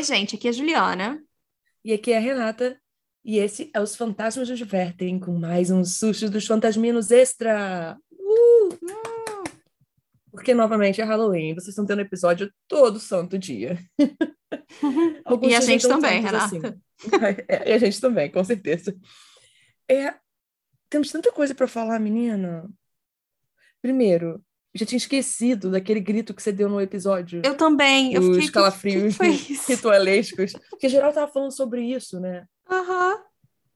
Oi, gente, aqui é a Juliana. E aqui é a Renata. E esse é Os Fantasmas nos Divertem, com mais um susto dos fantasminos extra! Uh! Porque, novamente, é Halloween. Vocês estão tendo episódio todo santo dia. e a gente também, Renata. Assim. É, e a gente também, com certeza. É, temos tanta coisa para falar, menina. Primeiro, já tinha esquecido daquele grito que você deu no episódio. Eu também. Eu fiquei, calafrios que que ritualescos. Porque geral tava falando sobre isso, né? Aham. Uhum.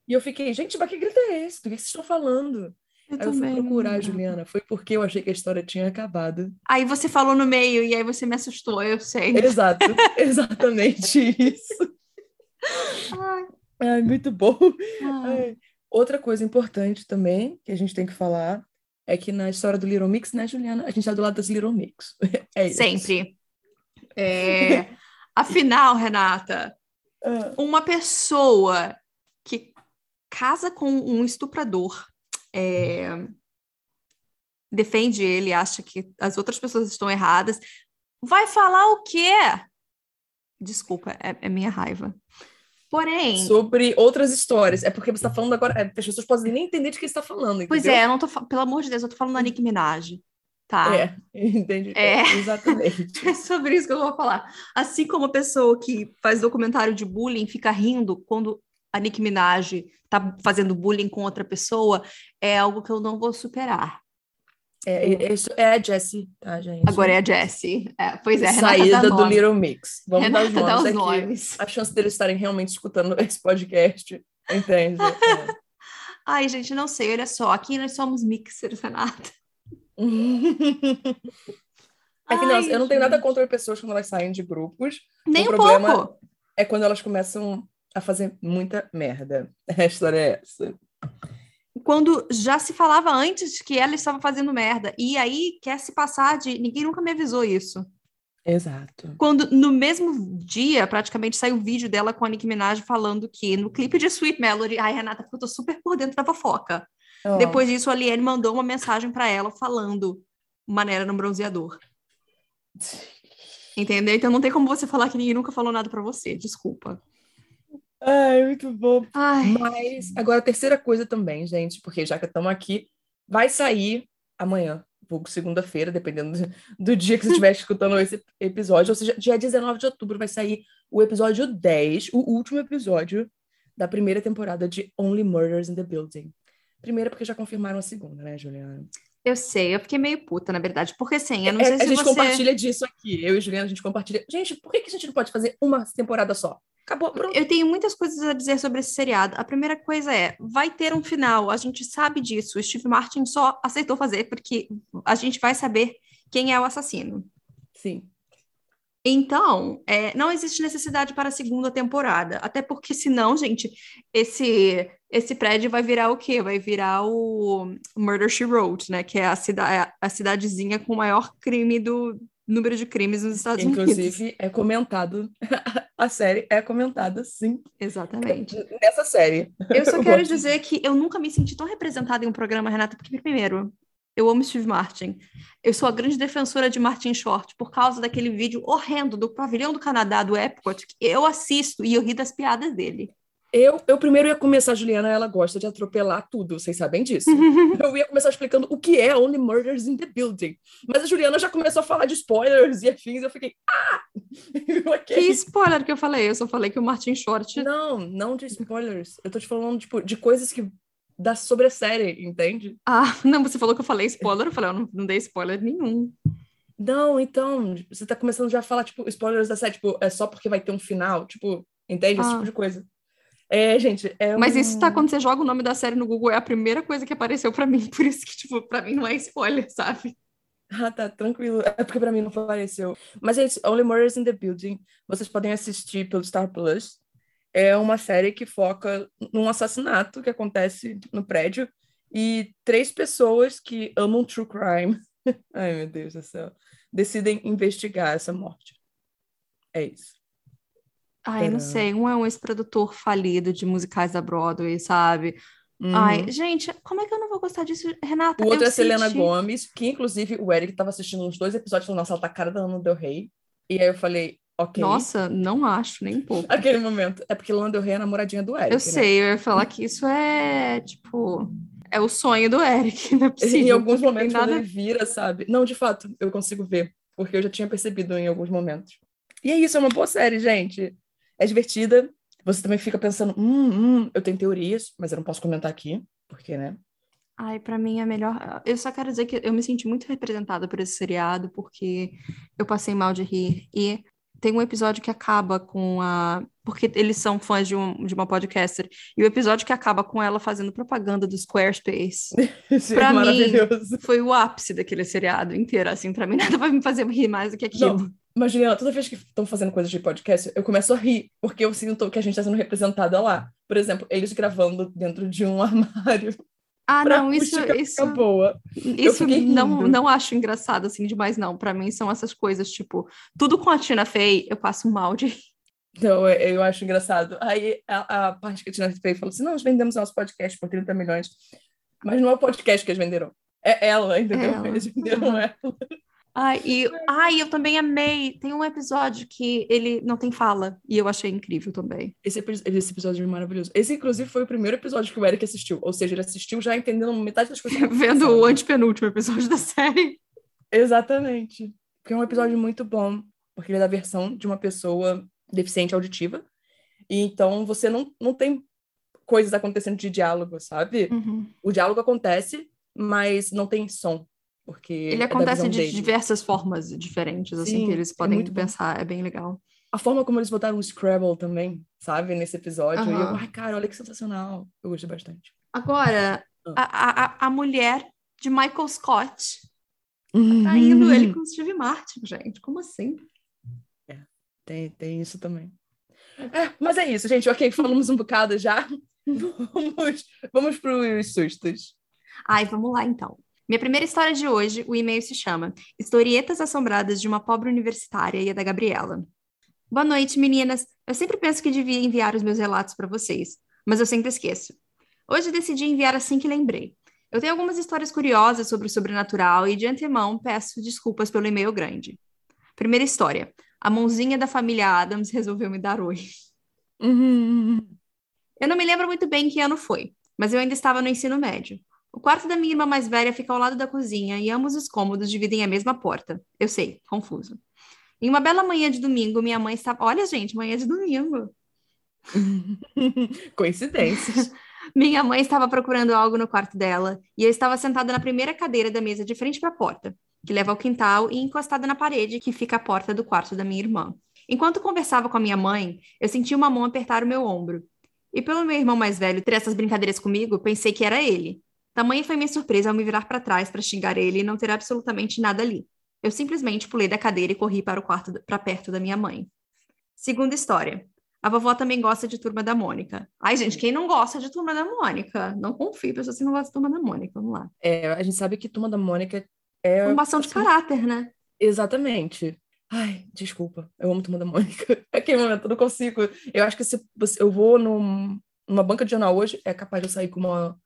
E eu fiquei, gente, mas que grito é esse? Do que vocês estão falando? Eu aí também. eu fui procurar, Juliana. Foi porque eu achei que a história tinha acabado. Aí você falou no meio e aí você me assustou, eu sei. Exato, exatamente isso. Ai. Ai, muito bom. Ai. Outra coisa importante também que a gente tem que falar é que na história do Little Mix, né, Juliana? A gente tá do lado das Little Mix. É isso. Sempre. É... Afinal, Renata, uh. uma pessoa que casa com um estuprador é... defende ele, acha que as outras pessoas estão erradas, vai falar o quê? Desculpa, é, é minha raiva. Porém. Sobre outras histórias. É porque você está falando agora. É, as pessoas podem nem entender de que você está falando. Entendeu? Pois é, eu não tô. Pelo amor de Deus, eu tô falando da Nick Minaj. Tá. É, entendi. É. Exatamente. é sobre isso que eu vou falar. Assim como a pessoa que faz documentário de bullying fica rindo quando a Nick Minaj tá fazendo bullying com outra pessoa, é algo que eu não vou superar. É, isso é a Jessie, tá, gente? Agora é a Jessie. É, pois é, Renata Saída do Little Mix. Vamos Renata dar os nomes, dá os nomes. A chance deles estarem realmente escutando esse podcast, entende? É. Ai, gente, não sei, olha só. Aqui nós somos mixers, Renata. É que Ai, eu não tenho nada contra pessoas quando elas saem de grupos. Nem o um problema pouco. é quando elas começam a fazer muita merda. A história é essa quando já se falava antes que ela estava fazendo merda. E aí quer se passar de. Ninguém nunca me avisou isso. Exato. Quando no mesmo dia, praticamente, saiu o vídeo dela com a Nicki Minaj falando que no clipe de Sweet Melody, ai, Renata, eu tô super por dentro da fofoca. Oh. Depois disso, a Liane mandou uma mensagem para ela falando maneira no bronzeador. Entendeu? Então não tem como você falar que ninguém nunca falou nada para você. Desculpa. Ai, muito bom. Ai. Mas agora a terceira coisa também, gente, porque já que estamos aqui, vai sair amanhã, pouco segunda-feira, dependendo do, do, dia que você estiver escutando esse episódio, ou seja, dia 19 de outubro vai sair o episódio 10, o último episódio da primeira temporada de Only Murders in the Building. Primeira porque já confirmaram a segunda, né, Juliana? Eu sei, eu fiquei meio puta, na verdade, porque assim, eu não é, sei se A gente você... compartilha disso aqui, eu e Juliana, a gente compartilha. Gente, por que, que a gente não pode fazer uma temporada só? Acabou, pronto. Eu tenho muitas coisas a dizer sobre esse seriado. A primeira coisa é, vai ter um final, a gente sabe disso. O Steve Martin só aceitou fazer porque a gente vai saber quem é o assassino. Sim. Então, é, não existe necessidade para a segunda temporada. Até porque, senão, gente, esse esse prédio vai virar o quê? Vai virar o Murder She Wrote, né? Que é a, cida a cidadezinha com o maior crime do número de crimes nos Estados Inclusive, Unidos. Inclusive, é comentado, a série é comentada, sim. Exatamente. Nessa série. Eu só quero dizer que eu nunca me senti tão representada em um programa, Renata, porque, primeiro, eu amo Steve Martin. Eu sou a grande defensora de Martin Short por causa daquele vídeo horrendo do pavilhão do Canadá, do Epcot, que eu assisto e eu ri das piadas dele. Eu, eu primeiro ia começar, Juliana, ela gosta de atropelar tudo, vocês sabem disso. eu ia começar explicando o que é Only Murders in the Building. Mas a Juliana já começou a falar de spoilers e afins, eu fiquei, ah! okay. Que spoiler que eu falei? Eu só falei que o Martin Short... Não, não de spoilers. Eu tô te falando, tipo, de coisas que... Da, sobre a série, entende? Ah, não, você falou que eu falei spoiler, eu falei, eu não, não dei spoiler nenhum. Não, então, você tá começando já a falar, tipo, spoilers da série, tipo, é só porque vai ter um final, tipo, entende? Esse ah. tipo de coisa. É, gente, é Mas um... isso tá quando você joga o nome da série no Google, é a primeira coisa que apareceu para mim, por isso que, tipo, pra mim não é spoiler, sabe? Ah, tá, tranquilo. É porque pra mim não apareceu. Mas isso, Only Murders in the Building. Vocês podem assistir pelo Star Plus. É uma série que foca num assassinato que acontece no prédio e três pessoas que amam true crime, ai meu Deus do céu, decidem investigar essa morte. É isso. Ai, não sei. Um é um ex-produtor falido de musicais da Broadway, sabe? Uhum. Ai, gente, como é que eu não vou gostar disso, Renata? O outro é Selena Gomes, que inclusive o Eric estava assistindo uns dois episódios falando, nossa, ela tá cara da Ana Del Rey. E aí eu falei, ok? Nossa, não acho, nem um pouco. Aquele momento. É porque Lana Del Rey é a namoradinha do Eric, Eu né? sei, eu ia falar que isso é, tipo, é o sonho do Eric, não é possível. Em alguns momentos, nada... ele vira, sabe? Não, de fato, eu consigo ver. Porque eu já tinha percebido em alguns momentos. E é isso, é uma boa série, gente. É divertida. Você também fica pensando, hum, hum, eu tenho teorias, mas eu não posso comentar aqui, porque, né? Ai, pra mim é melhor. Eu só quero dizer que eu me senti muito representada por esse seriado, porque eu passei mal de rir. E tem um episódio que acaba com a. Porque eles são fãs de, um, de uma podcaster. E o episódio que acaba com ela fazendo propaganda do Squarespace. Isso Pra mim. Foi o ápice daquele seriado inteiro. Assim, pra mim nada vai me fazer rir mais do que aquilo. Não, mas, Juliana, toda vez que estão fazendo coisas de podcast, eu começo a rir, porque eu sinto que a gente está sendo representada lá. Por exemplo, eles gravando dentro de um armário. Ah, não, isso, isso, boa. isso não, não acho engraçado assim demais, não. Pra mim são essas coisas, tipo, tudo com a Tina Fey, eu passo mal de. Então, eu, eu acho engraçado. Aí a, a parte que a Tina Fey falou assim: não, nós vendemos nosso podcast por 30 milhões. Mas não é o podcast que eles venderam. É ela, entendeu? Ela. Eles venderam Uhum. ela. Ai, e, ai, eu também amei. Tem um episódio que ele não tem fala, e eu achei incrível também. Esse, esse episódio é maravilhoso. Esse, inclusive, foi o primeiro episódio que o Eric assistiu. Ou seja, ele assistiu já entendendo metade das coisas. Vendo o antepenúltimo episódio da série. Exatamente. Porque é um episódio muito bom, porque ele é da versão de uma pessoa deficiente auditiva. E então você não, não tem coisas acontecendo de diálogo, sabe? O diálogo acontece, mas não tem som. Porque Ele é acontece de dele. diversas formas diferentes, assim, Sim, que eles é podem muito bom. pensar, é bem legal. A forma como eles botaram o Scrabble também, sabe? Nesse episódio. E eu, ai, cara, olha que sensacional. Eu gostei bastante. Agora, Ah. a, a, a mulher de Michael Scott traindo Uhum. ele com o Steve Martin, gente. Como assim? Tem, tem isso também. É, mas é isso, gente. Ok, falamos um bocado já. Vamos, vamos para os sustos. Ai, vamos lá então. Minha primeira história de hoje, o e-mail se chama Historietas Assombradas de uma Pobre Universitária e é da Gabriela. Boa noite, meninas. Eu sempre penso que devia enviar os meus relatos para vocês, mas eu sempre esqueço. Hoje decidi enviar assim que lembrei. Eu tenho algumas histórias curiosas sobre o sobrenatural e de antemão peço desculpas pelo e-mail grande. Primeira história. A mãozinha da família Adams resolveu me dar oi. Uhum. Eu não me lembro muito bem que ano foi, mas eu ainda estava no ensino médio. O quarto da minha irmã mais velha fica ao lado da cozinha e ambos os cômodos dividem a mesma porta. Eu sei, confuso. Em uma bela manhã de domingo, minha mãe estava. Olha, gente, manhã de domingo. Coincidências. Minha mãe estava procurando algo no quarto dela e eu estava sentada na primeira cadeira da mesa de frente para a porta, que leva ao quintal e encostada na parede que fica à porta do quarto da minha irmã. Enquanto conversava com a minha mãe, eu senti uma mão apertar o meu ombro. E pelo meu irmão mais velho ter essas brincadeiras comigo, pensei que era ele. Tamanha foi minha surpresa ao me virar para trás para xingar ele e não ter absolutamente nada ali. Eu simplesmente pulei da cadeira e corri para o quarto para perto da minha mãe. Segunda história. A vovó também gosta de Turma da Mônica. Ai, gente, quem não gosta de Turma da Mônica? Não confio, pessoas que não gostam de Turma da Mônica. Vamos lá. É, a gente sabe que Turma da Mônica é. Formação de assim, caráter, né? Exatamente. Ai, desculpa. Eu amo Turma da Mônica. Aquele momento eu não consigo. Eu acho que se eu vou num- numa banca de jornal hoje, é capaz de eu sair com uma,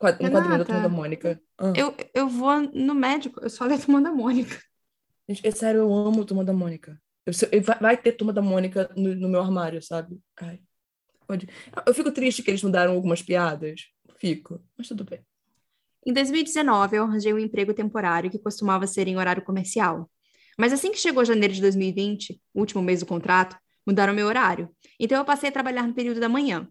quad- um quadrinho da Turma da Mônica. Ah. Eu, eu vou no médico, eu só leio Turma da Mônica. Gente, é sério, eu amo Turma da Mônica. Eu eu- vai, vai ter Turma da Mônica no, no meu armário, sabe? Ai, pode. Eu fico triste que eles mudaram algumas piadas. Fico, mas tudo bem. Em 2019, eu arranjei um emprego temporário que costumava ser em horário comercial. Mas assim que chegou janeiro de 2020, o último mês do contrato, mudaram meu horário. Então eu passei a trabalhar no período da manhã.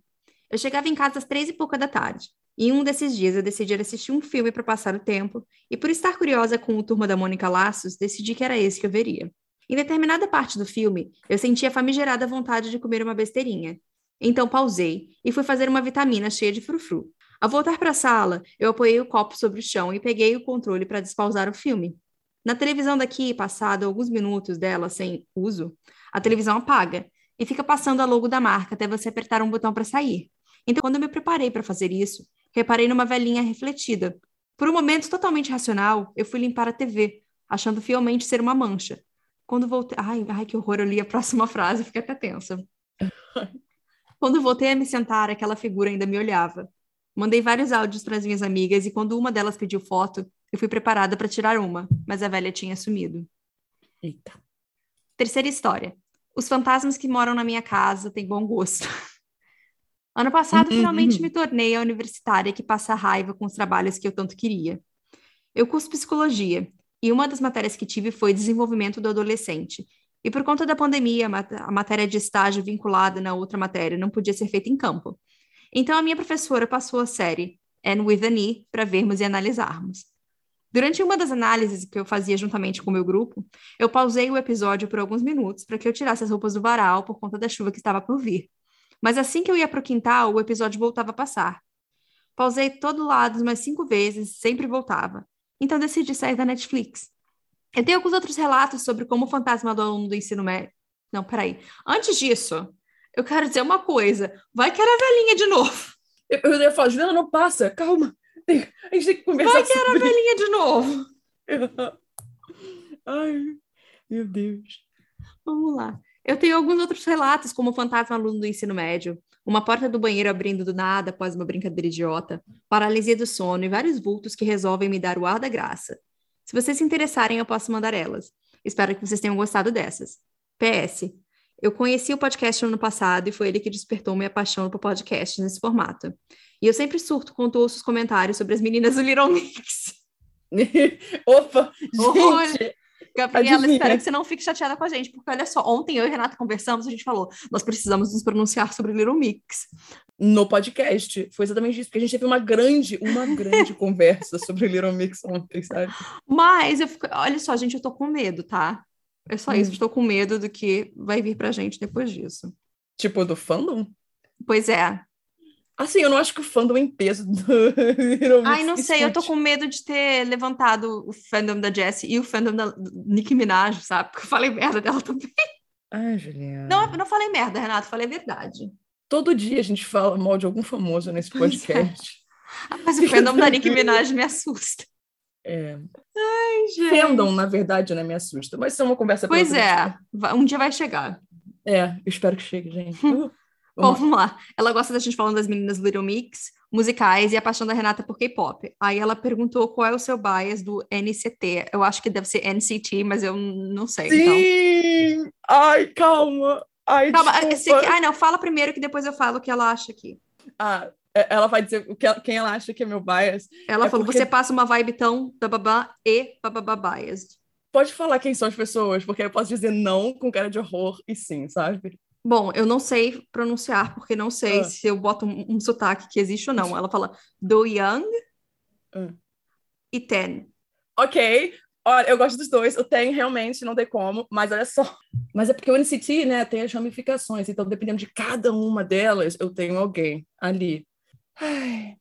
Eu chegava em casa às três e pouca da tarde. E um desses dias eu decidi ir assistir um filme para passar o tempo, e por estar curiosa com o Turma da Mônica Laços, decidi que era esse que eu veria. Em determinada parte do filme, eu senti a famigerada vontade de comer uma besteirinha. Então pausei e fui fazer uma vitamina cheia de frufru. Ao voltar para a sala, eu apoiei o copo sobre o chão e peguei o controle para despausar o filme. Na televisão daqui, passado alguns minutos dela sem uso, a televisão apaga e fica passando a logo da marca até você apertar um botão para sair. Então, quando eu me preparei para fazer isso, reparei numa velhinha refletida. Por um momento totalmente racional, eu fui limpar a TV, achando fielmente ser uma mancha. Quando voltei. Ai, ai, que horror, eu li a próxima frase, fiquei até tensa. Quando voltei a me sentar, aquela figura ainda me olhava. Mandei vários áudios para as minhas amigas e quando uma delas pediu foto, eu fui preparada para tirar uma, mas a velha tinha sumido. Eita. Terceira história. Os fantasmas que moram na minha casa têm bom gosto. Ano passado, finalmente me tornei a universitária que passa raiva com os trabalhos que eu tanto queria. Eu curso psicologia e uma das matérias que tive foi desenvolvimento do adolescente. E por conta da pandemia, a matéria de estágio vinculada na outra matéria não podia ser feita em campo. Então a minha professora passou a série And with an E para vermos e analisarmos. Durante uma das análises que eu fazia juntamente com o meu grupo, eu pausei o episódio por alguns minutos para que eu tirasse as roupas do varal por conta da chuva que estava por vir. Mas assim que eu ia para o quintal, o episódio voltava a passar. Pausei todo lado umas cinco vezes, sempre voltava. Então decidi sair da Netflix. Eu tenho alguns outros relatos sobre como o fantasma do aluno do ensino médio. Não, peraí. Antes disso, eu quero dizer uma coisa. Vai que era velhinha de novo. Eu, eu ia falar, Juliana, não passa, calma. A gente tem que conversar Vai que era sobre... velhinha de novo. Ai, meu Deus. Vamos lá. Eu tenho alguns outros relatos, como o fantasma aluno do ensino médio, uma porta do banheiro abrindo do nada após uma brincadeira idiota, paralisia do sono e vários vultos que resolvem me dar o ar da graça. Se vocês se interessarem, eu posso mandar elas. Espero que vocês tenham gostado dessas. PS. Eu conheci o podcast no ano passado e foi ele que despertou minha paixão por podcast nesse formato. E eu sempre surto quando ouço os comentários sobre as meninas do Little Mix. Opa, gente! Gabriela, Adivinha. espero que você não fique chateada com a gente, porque olha só, ontem eu e Renata conversamos, a gente falou, nós precisamos nos pronunciar sobre Little Mix. No podcast, foi exatamente isso, porque a gente teve uma grande, uma grande conversa sobre Little Mix ontem, sabe? Mas, eu fico, olha só, gente, eu tô com medo, tá? É só hum. isso, estou com medo do que vai vir pra gente depois disso. Tipo, do fandom? Pois é. Assim, eu não acho que o fandom em peso do Ai, não sei, eu tô com medo de ter levantado o fandom da Jessie e o fandom da Nicki Minaj, sabe? Porque eu falei merda dela também. Ai, Juliana. Não, não falei merda, Renato, falei a verdade. Todo dia a gente fala mal de algum famoso nesse é. podcast. É. Mas o fandom da Nicki Minaj me assusta. É. Ai, gente. Fandom, na verdade, né, me assusta. Mas isso é uma conversa Pois é, um dia vai chegar. É, eu espero que chegue, gente. Bom, vamos lá. Ela gosta da gente falando das meninas Little Mix, musicais e a paixão da Renata por K-pop. Aí ela perguntou qual é o seu bias do NCT. Eu acho que deve ser NCT, mas eu não sei. Sim! Então. Ai, calma. Ai, calma. Ai, não, fala primeiro que depois eu falo o que ela acha aqui. Ah, é, ela vai dizer o que ela, quem ela acha que é meu bias. Ela é falou: porque... você passa uma vibe tão bababá e bababá biased. Pode falar quem são as pessoas, porque eu posso dizer não com cara de horror e sim, sabe? Bom, eu não sei pronunciar, porque não sei ah. se eu boto um, um, sotaque que existe ou não. Ela fala do Young ah. e Ten. Ok. Olha, eu gosto dos dois. O Ten realmente não tem como, mas olha só. Mas é porque o NCT, né, tem as ramificações. Então, dependendo de cada uma delas, eu tenho alguém ali. Ai,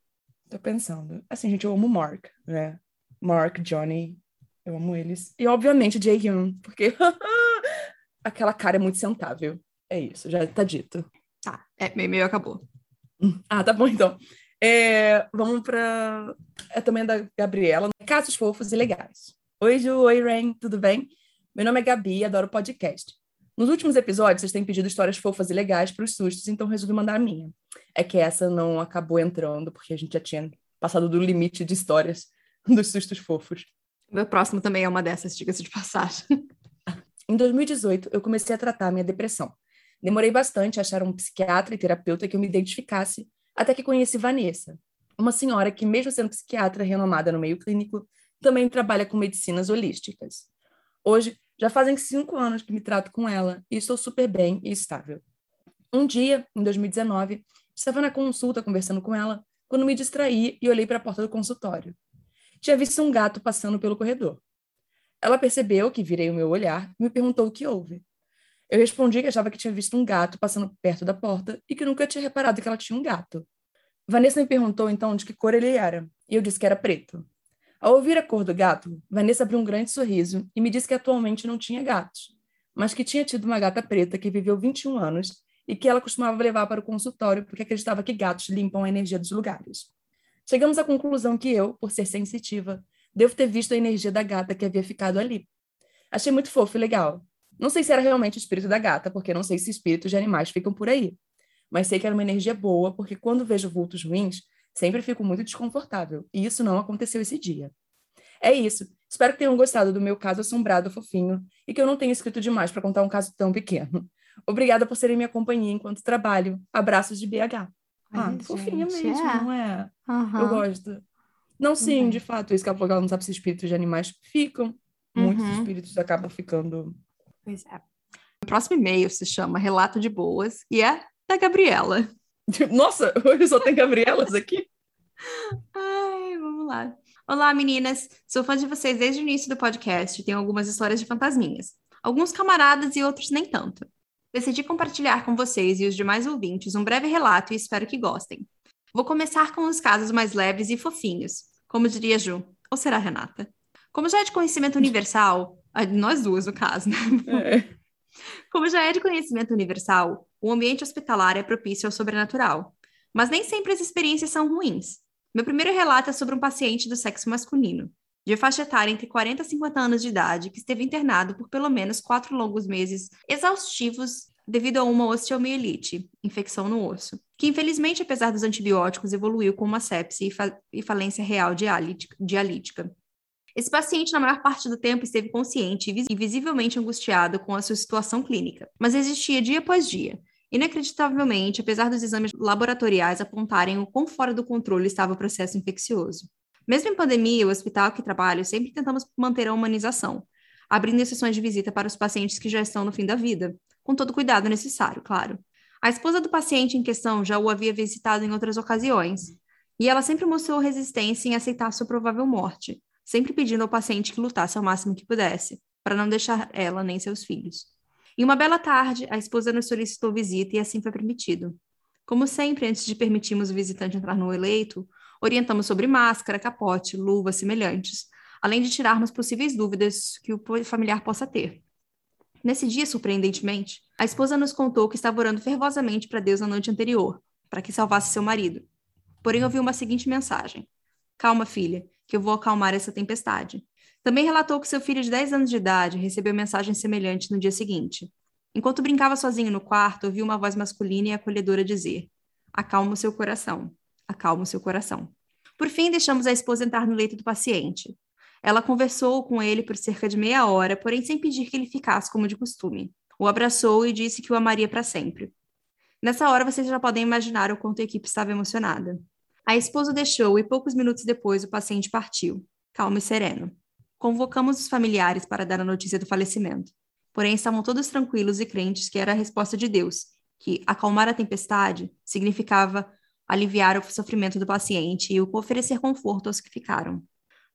tô pensando. Assim, gente, eu amo Mark, né? Mark, Johnny, eu amo eles. E, obviamente, Jaehyun, porque aquela cara é muito sentável. É isso, já tá dito. Tá, é, meio acabou. Ah, tá bom então. É, vamos para é também da Gabriela, Casos Fofos e Legais. Oi, Ju, oi, Rain, tudo bem? Meu nome é Gabi e adoro podcast. Nos últimos episódios, vocês têm pedido histórias fofas e legais para os sustos, então resolvi mandar a minha. É que essa não acabou entrando, porque a gente já tinha passado do limite de histórias dos sustos fofos. O meu próximo também é uma dessas, diga-se de passagem. Em 2018, eu comecei a tratar minha depressão. Demorei bastante a achar um psiquiatra e terapeuta que eu me identificasse, até que conheci Vanessa, uma senhora que, mesmo sendo psiquiatra renomada no meio clínico, também trabalha com medicinas holísticas. Hoje, já fazem cinco anos que me trato com ela e estou super bem e estável. Um dia, em 2019, estava na consulta conversando com ela quando me distraí e olhei para a porta do consultório. Tinha visto um gato passando pelo corredor. Ela percebeu que virei o meu olhar e me perguntou o que houve. Eu respondi que achava que tinha visto um gato passando perto da porta e que nunca tinha reparado que ela tinha um gato. Vanessa me perguntou então de que cor ele era, e eu disse que era preto. Ao ouvir a cor do gato, Vanessa abriu um grande sorriso e me disse que atualmente não tinha gatos, mas que tinha tido uma gata preta que viveu 21 anos e que ela costumava levar para o consultório porque acreditava que gatos limpam a energia dos lugares. Chegamos à conclusão que eu, por ser sensitiva, devo ter visto a energia da gata que havia ficado ali. Achei muito fofo e legal, não sei se era realmente o espírito da gata, porque não sei se espíritos de animais ficam por aí. Mas sei que era uma energia boa, porque quando vejo vultos ruins, sempre fico muito desconfortável. E isso não aconteceu esse dia. É isso. Espero que tenham gostado do meu caso assombrado fofinho e que eu não tenha escrito demais para contar um caso tão pequeno. Obrigada por serem minha companhia enquanto trabalho. Abraços de BH. Ah, Ai, fofinha mesmo, é. não é? Uhum. Eu gosto. Não, sim, uhum. de fato, isso que ela não sabe se espíritos de animais ficam. Muitos uhum. espíritos acabam ficando. Pois é. O próximo e-mail se chama Relato de Boas e é da Gabriela. Nossa, hoje só tem Gabrielas aqui. Ai, vamos lá. Olá, meninas. Sou fã de vocês desde o início do podcast. Tenho algumas histórias de fantasminhas. Alguns camaradas e outros nem tanto. Decidi compartilhar com vocês e os demais ouvintes um breve relato e espero que gostem. Vou começar com os casos mais leves e fofinhos, como diria Ju, ou será Renata? Como já é de conhecimento universal, nós duas no caso, né? É. Como já é de conhecimento universal, o ambiente hospitalar é propício ao sobrenatural, mas nem sempre as experiências são ruins. Meu primeiro relato é sobre um paciente do sexo masculino, de faixa etária entre 40 e 50 anos de idade, que esteve internado por pelo menos quatro longos meses exaustivos devido a uma osteomielite, infecção no osso, que infelizmente, apesar dos antibióticos, evoluiu com uma sepse e, fa e falência real dialítica. Esse paciente, na maior parte do tempo, esteve consciente e visivelmente angustiado com a sua situação clínica, mas existia dia após dia. Inacreditavelmente, apesar dos exames laboratoriais apontarem o quão fora do controle estava o processo infeccioso. Mesmo em pandemia, o hospital que trabalho sempre tentamos manter a humanização, abrindo sessões de visita para os pacientes que já estão no fim da vida, com todo o cuidado necessário, claro. A esposa do paciente em questão já o havia visitado em outras ocasiões, e ela sempre mostrou resistência em aceitar sua provável morte, sempre pedindo ao paciente que lutasse ao máximo que pudesse, para não deixar ela nem seus filhos. Em uma bela tarde, a esposa nos solicitou visita e assim foi permitido. Como sempre, antes de permitirmos o visitante entrar no eleito, orientamos sobre máscara, capote, luvas semelhantes, além de tirarmos possíveis dúvidas que o familiar possa ter. Nesse dia, surpreendentemente, a esposa nos contou que estava orando fervosamente para Deus na noite anterior, para que salvasse seu marido. Porém, ouviu uma seguinte mensagem: Calma, filha, que eu vou acalmar essa tempestade. Também relatou que seu filho de 10 anos de idade recebeu mensagem semelhante no dia seguinte. Enquanto brincava sozinho no quarto, ouviu uma voz masculina e acolhedora dizer: Acalma o seu coração, acalma o seu coração. Por fim, deixamos a esposa entrar no leito do paciente. Ela conversou com ele por cerca de meia hora, porém sem pedir que ele ficasse como de costume. O abraçou e disse que o amaria para sempre. Nessa hora, vocês já podem imaginar o quanto a equipe estava emocionada. A esposa deixou e poucos minutos depois o paciente partiu, calmo e sereno. Convocamos os familiares para dar a notícia do falecimento. Porém, estavam todos tranquilos e crentes que era a resposta de Deus, que acalmar a tempestade significava aliviar o sofrimento do paciente e oferecer conforto aos que ficaram.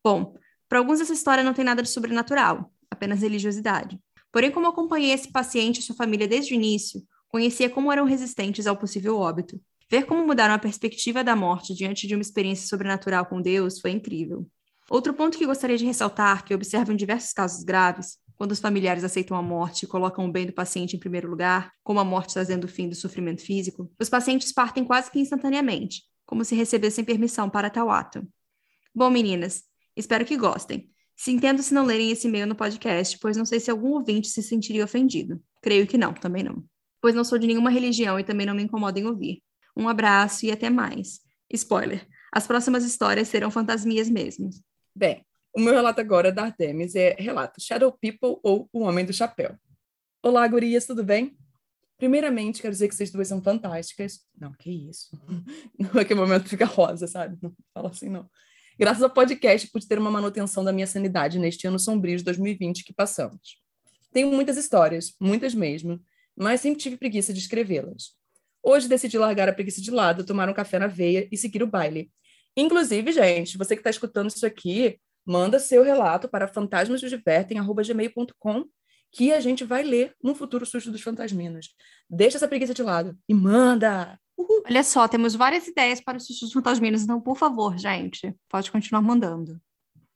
Bom, para alguns, essa história não tem nada de sobrenatural, apenas religiosidade. Porém, como acompanhei esse paciente e sua família desde o início, conhecia como eram resistentes ao possível óbito. Ver como mudaram a perspectiva da morte diante de uma experiência sobrenatural com Deus foi incrível. Outro ponto que gostaria de ressaltar, que observo em diversos casos graves, quando os familiares aceitam a morte e colocam o bem do paciente em primeiro lugar, como a morte trazendo o fim do sofrimento físico, os pacientes partem quase que instantaneamente, como se recebessem permissão para tal ato. Bom, meninas, Espero que gostem. Se entendo se não lerem esse e-mail no podcast, pois não sei se algum ouvinte se sentiria ofendido. Creio que não, também não. Pois não sou de nenhuma religião e também não me incomodo em ouvir. Um abraço e até mais. Spoiler: as próximas histórias serão fantasmias mesmo. Bem, o meu relato agora da Artemis é relato Shadow People ou O Homem do Chapéu. Olá, gurias, tudo bem? Primeiramente, quero dizer que vocês duas são fantásticas. Não, que isso. Não é que o momento fica rosa, sabe? Não fala assim, não. Graças ao podcast, pude ter uma manutenção da minha sanidade neste ano sombrio de 2020 que passamos. Tenho muitas histórias, muitas mesmo, mas sempre tive preguiça de escrevê-las. Hoje decidi largar a preguiça de lado, tomar um café na veia e seguir o baile. Inclusive, gente, você que está escutando isso aqui, manda seu relato para fantasmasdesdivertem.gmail.com que a gente vai ler no futuro Susto dos Fantasminos. Deixa essa preguiça de lado e manda! Uhul. Olha só, temos várias ideias para os sustos fantasminos, então, por favor, gente, pode continuar mandando.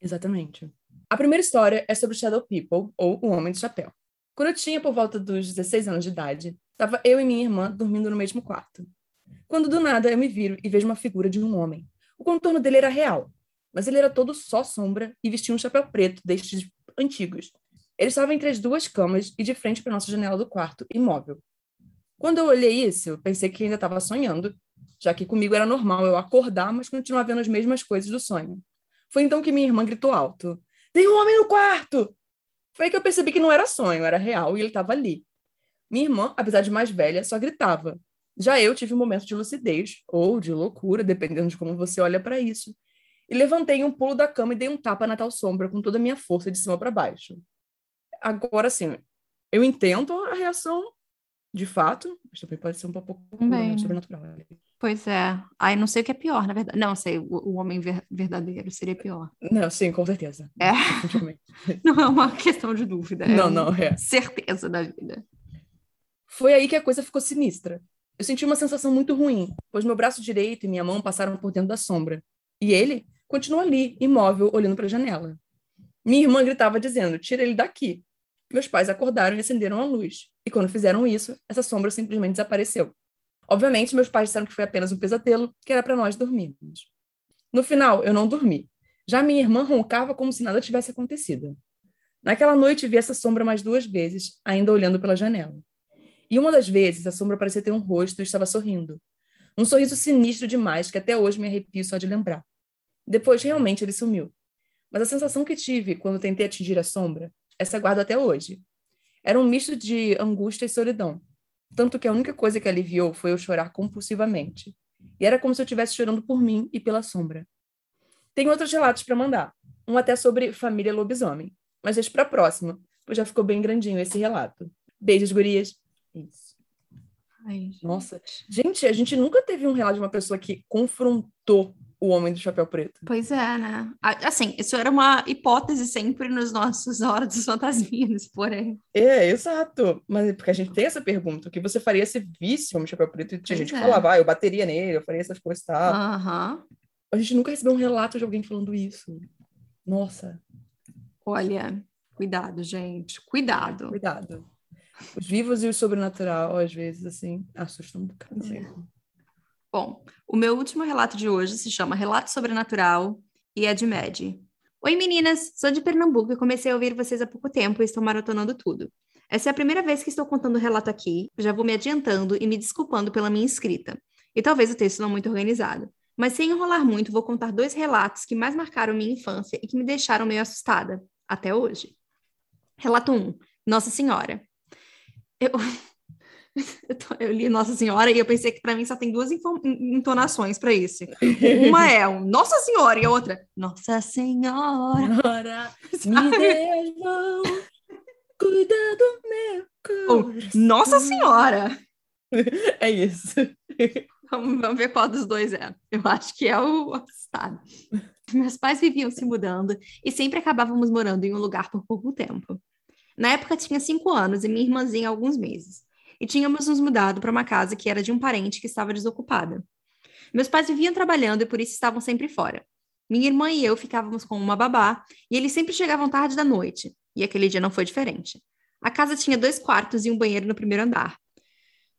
Exatamente. A primeira história é sobre Shadow People, ou O Homem de Chapéu. Quando eu tinha por volta dos 16 anos de idade, estava eu e minha irmã dormindo no mesmo quarto. Quando do nada eu me viro e vejo uma figura de um homem. O contorno dele era real, mas ele era todo só sombra e vestia um chapéu preto destes antigos. Ele estava entre as duas camas e de frente para nossa janela do quarto, imóvel. Quando eu olhei isso, pensei que ainda estava sonhando, já que comigo era normal eu acordar, mas continuar vendo as mesmas coisas do sonho. Foi então que minha irmã gritou alto: Tem um homem no quarto! Foi aí que eu percebi que não era sonho, era real e ele estava ali. Minha irmã, apesar de mais velha, só gritava. Já eu tive um momento de lucidez, ou de loucura, dependendo de como você olha para isso. E levantei um pulo da cama e dei um tapa na tal sombra com toda a minha força de cima para baixo. Agora, sim, eu entendo a reação de fato, mas também pode ser um pouco Bem, sobrenatural. Pois é. Aí não sei o que é pior, na verdade. Não, sei, o, o homem ver, verdadeiro seria pior. Não, sim, com certeza. É. não é uma questão de dúvida. É não, não, é. Certeza da vida. Foi aí que a coisa ficou sinistra. Eu senti uma sensação muito ruim, pois meu braço direito e minha mão passaram por dentro da sombra. E ele continuou ali, imóvel, olhando para a janela. Minha irmã gritava dizendo: Tira ele daqui. Meus pais acordaram e acenderam a luz. E quando fizeram isso, essa sombra simplesmente desapareceu. Obviamente, meus pais disseram que foi apenas um pesadelo, que era para nós dormirmos. No final, eu não dormi. Já minha irmã roncava como se nada tivesse acontecido. Naquela noite, vi essa sombra mais duas vezes, ainda olhando pela janela. E uma das vezes, a sombra parecia ter um rosto e estava sorrindo. Um sorriso sinistro demais que até hoje me arrepio só de lembrar. Depois, realmente, ele sumiu. Mas a sensação que tive quando tentei atingir a sombra essa guardo até hoje. Era um misto de angústia e solidão. Tanto que a única coisa que aliviou foi eu chorar compulsivamente. E era como se eu estivesse chorando por mim e pela sombra. Tem outros relatos para mandar. Um até sobre família lobisomem. Mas deixa para a próxima, pois já ficou bem grandinho esse relato. Beijos, gurias. Isso. Ai, Nossa. Gente, a gente nunca teve um relato de uma pessoa que confrontou o Homem do Chapéu Preto. Pois é, né? Assim, isso era uma hipótese sempre nos nossos Horas dos Fantasminhas, porém. É, exato. Mas é porque a gente tem essa pergunta, o que você faria se visse o Homem do Chapéu Preto? E tinha pois gente é. que falava, ah, eu bateria nele, eu faria essas coisas e tal. Uhum. A gente nunca recebeu um relato de alguém falando isso. Nossa. Olha, cuidado, gente. Cuidado. Cuidado. Os vivos e o sobrenatural, às vezes, assim, assustam um bocado é. Bom, o meu último relato de hoje se chama Relato Sobrenatural e é de Mad. Oi meninas, sou de Pernambuco e comecei a ouvir vocês há pouco tempo e estou maratonando tudo. Essa é a primeira vez que estou contando o relato aqui, já vou me adiantando e me desculpando pela minha escrita. E talvez o texto não muito organizado. Mas sem enrolar muito, vou contar dois relatos que mais marcaram minha infância e que me deixaram meio assustada, até hoje. Relato 1. Nossa Senhora. Eu, Eu li Nossa Senhora e eu pensei que para mim só tem duas entonações para isso. Uma é um Nossa Senhora e a outra Nossa Senhora, me mão, cuida do meu coração. Nossa Senhora. É isso. Vamos, vamos, ver qual dos dois é. Eu acho que é o assustado. Meus pais viviam se mudando e sempre acabávamos morando em um lugar por pouco tempo. Na época tinha cinco anos e minha irmãzinha alguns meses e tínhamos nos mudado para uma casa que era de um parente que estava desocupada. Meus pais viviam trabalhando e por isso estavam sempre fora. Minha irmã e eu ficávamos com uma babá e eles sempre chegavam tarde da noite, e aquele dia não foi diferente. A casa tinha dois quartos e um banheiro no primeiro andar.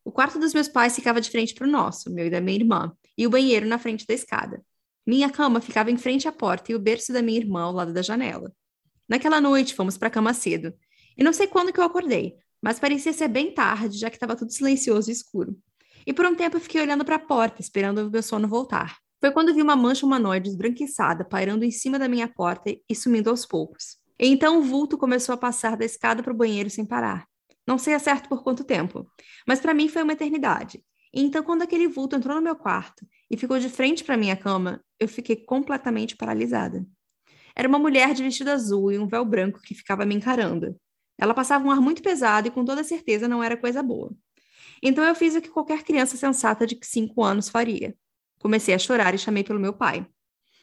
O quarto dos meus pais ficava de frente para o nosso, meu e da minha irmã, e o banheiro na frente da escada. Minha cama ficava em frente à porta e o berço da minha irmã ao lado da janela. Naquela noite fomos para a cama cedo. E não sei quando que eu acordei, mas parecia ser bem tarde, já que estava tudo silencioso e escuro. E por um tempo eu fiquei olhando para a porta, esperando o meu sono voltar. Foi quando vi uma mancha humanoide esbranquiçada pairando em cima da minha porta e sumindo aos poucos. E então o vulto começou a passar da escada para o banheiro sem parar. Não sei a certo por quanto tempo, mas para mim foi uma eternidade. E então, quando aquele vulto entrou no meu quarto e ficou de frente para minha cama, eu fiquei completamente paralisada. Era uma mulher de vestido azul e um véu branco que ficava me encarando. Ela passava um ar muito pesado e com toda certeza não era coisa boa. Então eu fiz o que qualquer criança sensata de cinco anos faria. Comecei a chorar e chamei pelo meu pai.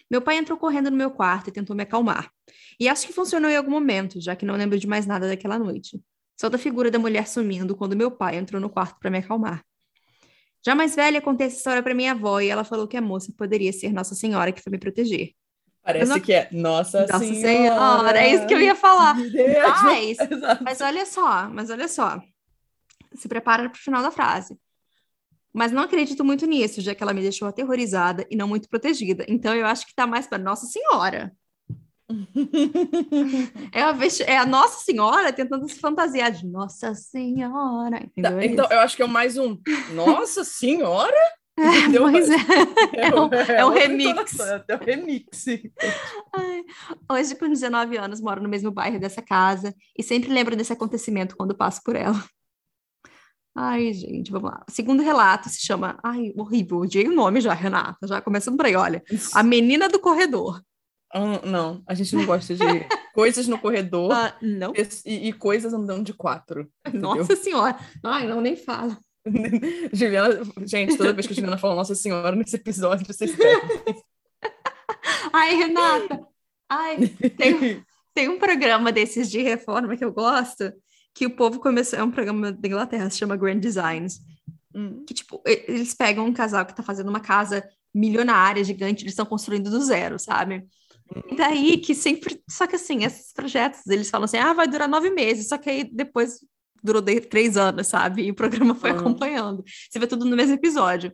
Meu pai entrou correndo no meu quarto e tentou me acalmar. E acho que funcionou em algum momento, já que não lembro de mais nada daquela noite. Só da figura da mulher sumindo quando meu pai entrou no quarto para me acalmar. Já mais velha, contei essa história para minha avó e ela falou que a moça poderia ser Nossa Senhora que foi me proteger. Parece não... que é Nossa, Nossa Senhora. Senhora. É isso que eu ia falar. Mas, mas olha só, mas olha só. Se prepara para o final da frase. Mas não acredito muito nisso, já que ela me deixou aterrorizada e não muito protegida. Então eu acho que está mais para Nossa Senhora. é, a, é a Nossa Senhora tentando se fantasiar de Nossa Senhora. Tá, então, eu acho que é mais um Nossa Senhora? É, pois é. É um, é, é um remix. É um remix. Ai, hoje, com 19 anos, moro no mesmo bairro dessa casa e sempre lembro desse acontecimento quando passo por ela. Ai, gente, vamos lá. O segundo relato se chama. Ai, horrível, odiei o nome já, Renata. Já começando por aí, olha. A menina do corredor. Uh, não, a gente não gosta de coisas no corredor uh, não. E, e, coisas andando de quatro. Entendeu? Nossa Senhora. Ai, não, nem fala. Juliana, gente, toda vez que a Juliana fala Nossa Senhora nesse episódio, vocês perdem. Ai, Renata. Ai, tem, tem um programa desses de reforma que eu gosto, que o povo começou. É um programa da Inglaterra, se chama Grand Designs. Hum. Que, tipo, eles pegam um casal que tá fazendo uma casa milionária, gigante, eles estão construindo do zero, sabe? E daí que sempre. Só que assim, esses projetos, eles falam assim: ah, vai durar nove meses, só que aí depois durou três anos, sabe? E o programa foi uhum. acompanhando. Você vê tudo no mesmo episódio.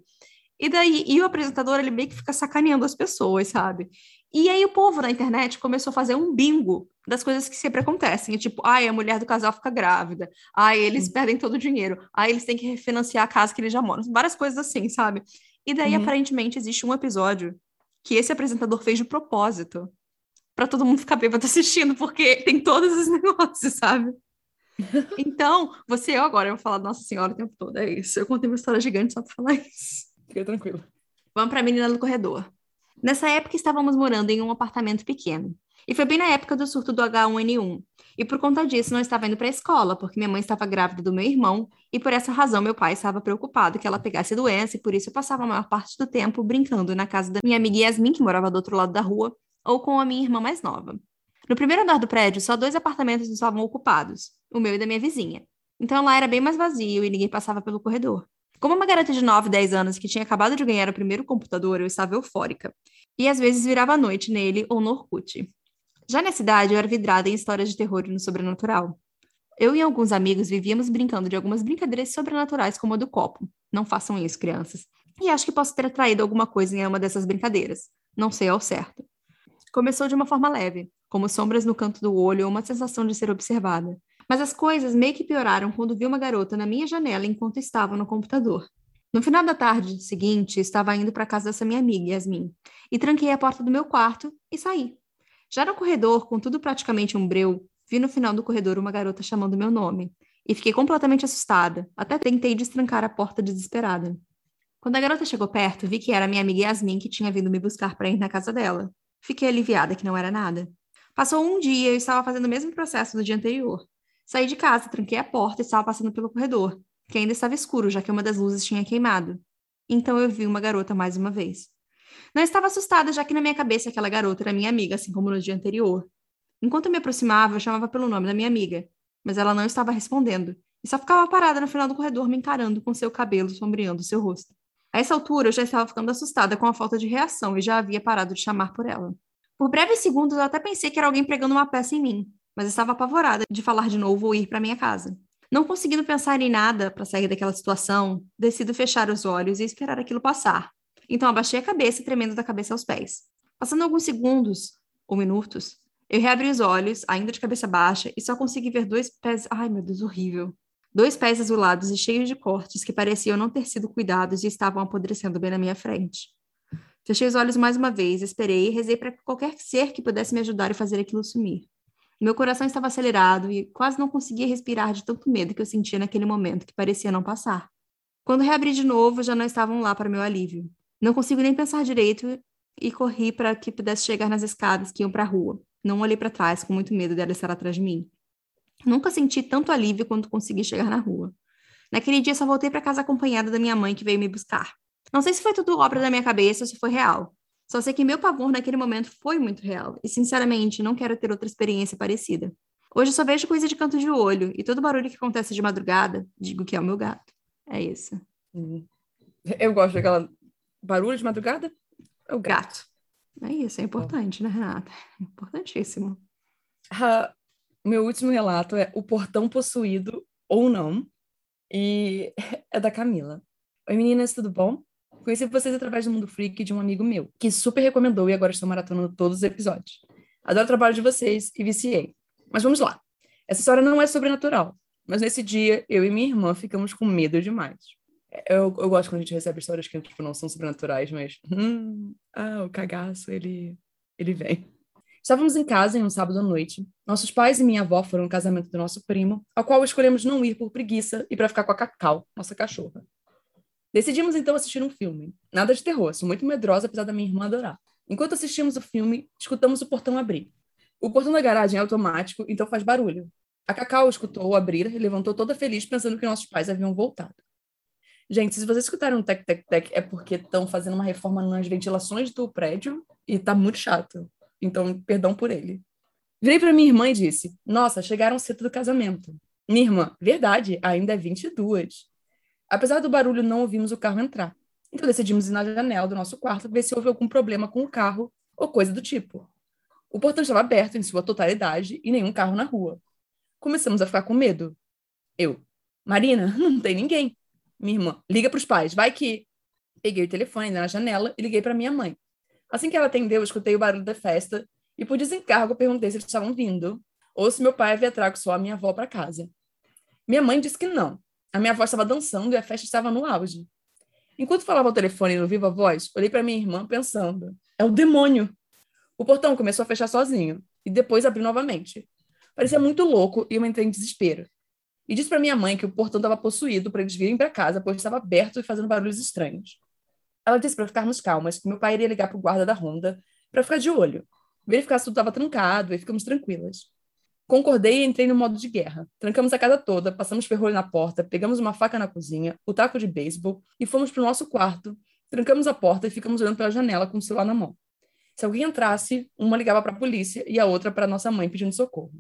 E daí, e o apresentador, ele meio que fica sacaneando as pessoas, sabe? E aí o povo na internet começou a fazer um bingo das coisas que sempre acontecem. É tipo, ai, a mulher do casal fica grávida. Ai, eles uhum. perdem todo o dinheiro. Ai, eles têm que refinanciar a casa que eles já moram. Várias coisas assim, sabe? E daí, uhum. aparentemente, existe um episódio que esse apresentador fez de propósito para todo mundo ficar bêbado assistindo, porque tem todos os negócios, sabe? Então, você eu agora, eu vou falar Nossa Senhora o tempo todo, é isso. Eu contei uma história gigante só para falar isso. Fica tranquilo. Vamos para a menina do corredor. Nessa época, estávamos morando em um apartamento pequeno. E foi bem na época do surto do H1N1. E por conta disso, não estava indo para a escola, porque minha mãe estava grávida do meu irmão, e por essa razão meu pai estava preocupado que ela pegasse doença, e por isso eu passava a maior parte do tempo brincando na casa da minha amiga Yasmin, que morava do outro lado da rua, ou com a minha irmã mais nova. No primeiro andar do prédio, só dois apartamentos estavam ocupados, o meu e da minha vizinha. Então lá era bem mais vazio e ninguém passava pelo corredor. Como uma garota de 9, 10 anos que tinha acabado de ganhar o primeiro computador, eu estava eufórica. E às vezes virava a noite nele ou no Orkut. Já na cidade, eu era vidrada em histórias de terror e no sobrenatural. Eu e alguns amigos vivíamos brincando de algumas brincadeiras sobrenaturais, como a do copo. Não façam isso, crianças. E acho que posso ter atraído alguma coisa em uma dessas brincadeiras. Não sei ao certo. Começou de uma forma leve, como sombras no canto do olho ou uma sensação de ser observada. Mas as coisas meio que pioraram quando vi uma garota na minha janela enquanto estava no computador. No final da tarde seguinte, estava indo para casa dessa minha amiga, Yasmin, e tranquei a porta do meu quarto e saí. Já no corredor, com tudo praticamente um breu, vi no final do corredor uma garota chamando meu nome. E fiquei completamente assustada. Até tentei destrancar a porta desesperada. Quando a garota chegou perto, vi que era minha amiga Yasmin que tinha vindo me buscar para ir na casa dela. Fiquei aliviada que não era nada. Passou um dia e eu estava fazendo o mesmo processo do dia anterior. Saí de casa, tranquei a porta e estava passando pelo corredor, que ainda estava escuro, já que uma das luzes tinha queimado. Então eu vi uma garota mais uma vez. Não estava assustada, já que na minha cabeça aquela garota era minha amiga, assim como no dia anterior. Enquanto eu me aproximava, eu chamava pelo nome da minha amiga, mas ela não estava respondendo, e só ficava parada no final do corredor me encarando com seu cabelo sombreando seu rosto. A essa altura, eu já estava ficando assustada com a falta de reação e já havia parado de chamar por ela. Por breves segundos, eu até pensei que era alguém pregando uma peça em mim, mas estava apavorada de falar de novo ou ir para minha casa. Não conseguindo pensar em nada para sair daquela situação, decido fechar os olhos e esperar aquilo passar, então abaixei a cabeça, tremendo da cabeça aos pés. Passando alguns segundos ou minutos, eu reabri os olhos, ainda de cabeça baixa, e só consegui ver dois pés. Ai, meu Deus, horrível. Dois pés azulados e cheios de cortes que pareciam não ter sido cuidados e estavam apodrecendo bem na minha frente. Fechei os olhos mais uma vez, esperei e rezei para qualquer ser que pudesse me ajudar a fazer aquilo sumir. Meu coração estava acelerado e quase não conseguia respirar de tanto medo que eu sentia naquele momento que parecia não passar. Quando reabri de novo, já não estavam lá para meu alívio. Não consigo nem pensar direito e corri para que pudesse chegar nas escadas que iam para a rua. Não olhei para trás, com muito medo dela estar atrás de mim. Nunca senti tanto alívio quando consegui chegar na rua. Naquele dia só voltei para casa acompanhada da minha mãe que veio me buscar. Não sei se foi tudo obra da minha cabeça ou se foi real. Só sei que meu pavor naquele momento foi muito real e, sinceramente, não quero ter outra experiência parecida. Hoje só vejo coisa de canto de olho e todo barulho que acontece de madrugada, digo que é o meu gato. É isso. Uhum. Eu gosto daquela Barulho de madrugada? É o gato. É isso, é importante, né, Renata? Importantíssimo. Uh, meu último relato é O Portão Possuído ou Não, e é da Camila. Oi, meninas, tudo bom? Conheci vocês através do Mundo Freak de um amigo meu, que super recomendou e agora estou maratonando todos os episódios. Adoro o trabalho de vocês e viciei. Mas vamos lá. Essa história não é sobrenatural, mas nesse dia eu e minha irmã ficamos com medo demais. Eu, eu gosto quando a gente recebe histórias que tipo, não são sobrenaturais, mas. Hum, ah, o cagaço, ele, ele vem. Estávamos em casa em um sábado à noite. Nossos pais e minha avó foram ao casamento do nosso primo, ao qual escolhemos não ir por preguiça e para ficar com a Cacau, nossa cachorra. Decidimos então assistir um filme. Nada de terror, sou muito medrosa, apesar da minha irmã adorar. Enquanto assistimos o filme, escutamos o portão abrir. O portão da garagem é automático, então faz barulho. A Cacau escutou abrir e levantou toda feliz, pensando que nossos pais haviam voltado. Gente, se vocês escutarem um tec-tec-tec, é porque estão fazendo uma reforma nas ventilações do prédio e tá muito chato. Então, perdão por ele. Virei para minha irmã e disse: Nossa, chegaram cedo do casamento. Minha irmã, verdade, ainda é 22. Apesar do barulho, não ouvimos o carro entrar. Então decidimos ir na janela do nosso quarto ver se houve algum problema com o carro ou coisa do tipo. O portão estava aberto em sua totalidade e nenhum carro na rua. Começamos a ficar com medo. Eu, Marina, não tem ninguém. Minha irmã, liga para os pais, vai que. Peguei o telefone na janela e liguei para minha mãe. Assim que ela atendeu, escutei o barulho da festa e, por desencargo, perguntei se eles estavam vindo ou se meu pai havia trago só a minha avó para casa. Minha mãe disse que não. A minha avó estava dançando e a festa estava no auge. Enquanto falava ao telefone no viva voz, olhei para minha irmã pensando: é o demônio. O portão começou a fechar sozinho e depois abriu novamente. Parecia muito louco e eu entrei em desespero. E disse para minha mãe que o portão estava possuído para eles virem para casa, pois estava aberto e fazendo barulhos estranhos. Ela disse para ficarmos calmas que meu pai iria ligar para o guarda da ronda para ficar de olho, verificar se tudo estava trancado e ficamos tranquilas. Concordei e entrei no modo de guerra. Trancamos a casa toda, passamos ferrolho na porta, pegamos uma faca na cozinha, o taco de beisebol e fomos para o nosso quarto. Trancamos a porta e ficamos olhando pela janela com o celular na mão. Se alguém entrasse, uma ligava para a polícia e a outra para nossa mãe pedindo socorro.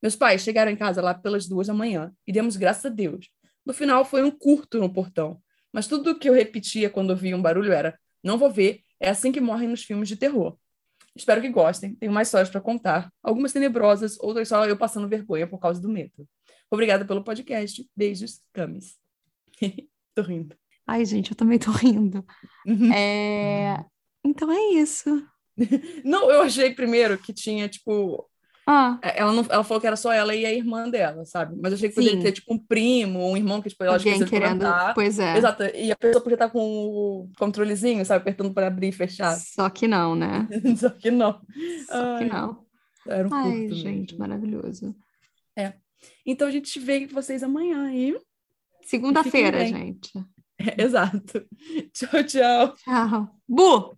Meus pais chegaram em casa lá pelas duas da manhã e demos graças a Deus. No final foi um curto no portão, mas tudo o que eu repetia quando ouvia um barulho era: não vou ver, é assim que morrem nos filmes de terror. Espero que gostem. Tenho mais histórias para contar. Algumas tenebrosas, outras só eu passando vergonha por causa do medo. Obrigada pelo podcast. Beijos, Camis. tô rindo. Ai, gente, eu também tô rindo. Uhum. É... Então é isso. Não, eu achei primeiro que tinha, tipo, ah. É, ela, não, ela falou que era só ela e a irmã dela, sabe? Mas eu achei que Sim. poderia ter, tipo, um primo, um irmão que, tipo, ela Alguém querendo... Pois é. Exato. E a pessoa podia estar com o controlezinho, sabe? Apertando para abrir e fechar. Só que não, né? só que não. Só Ai. que não. Era um Ai, gente, mesmo. maravilhoso. É. Então a gente vê vocês amanhã aí. Segunda-feira, gente. É, exato. Tchau, tchau. Tchau. Bu!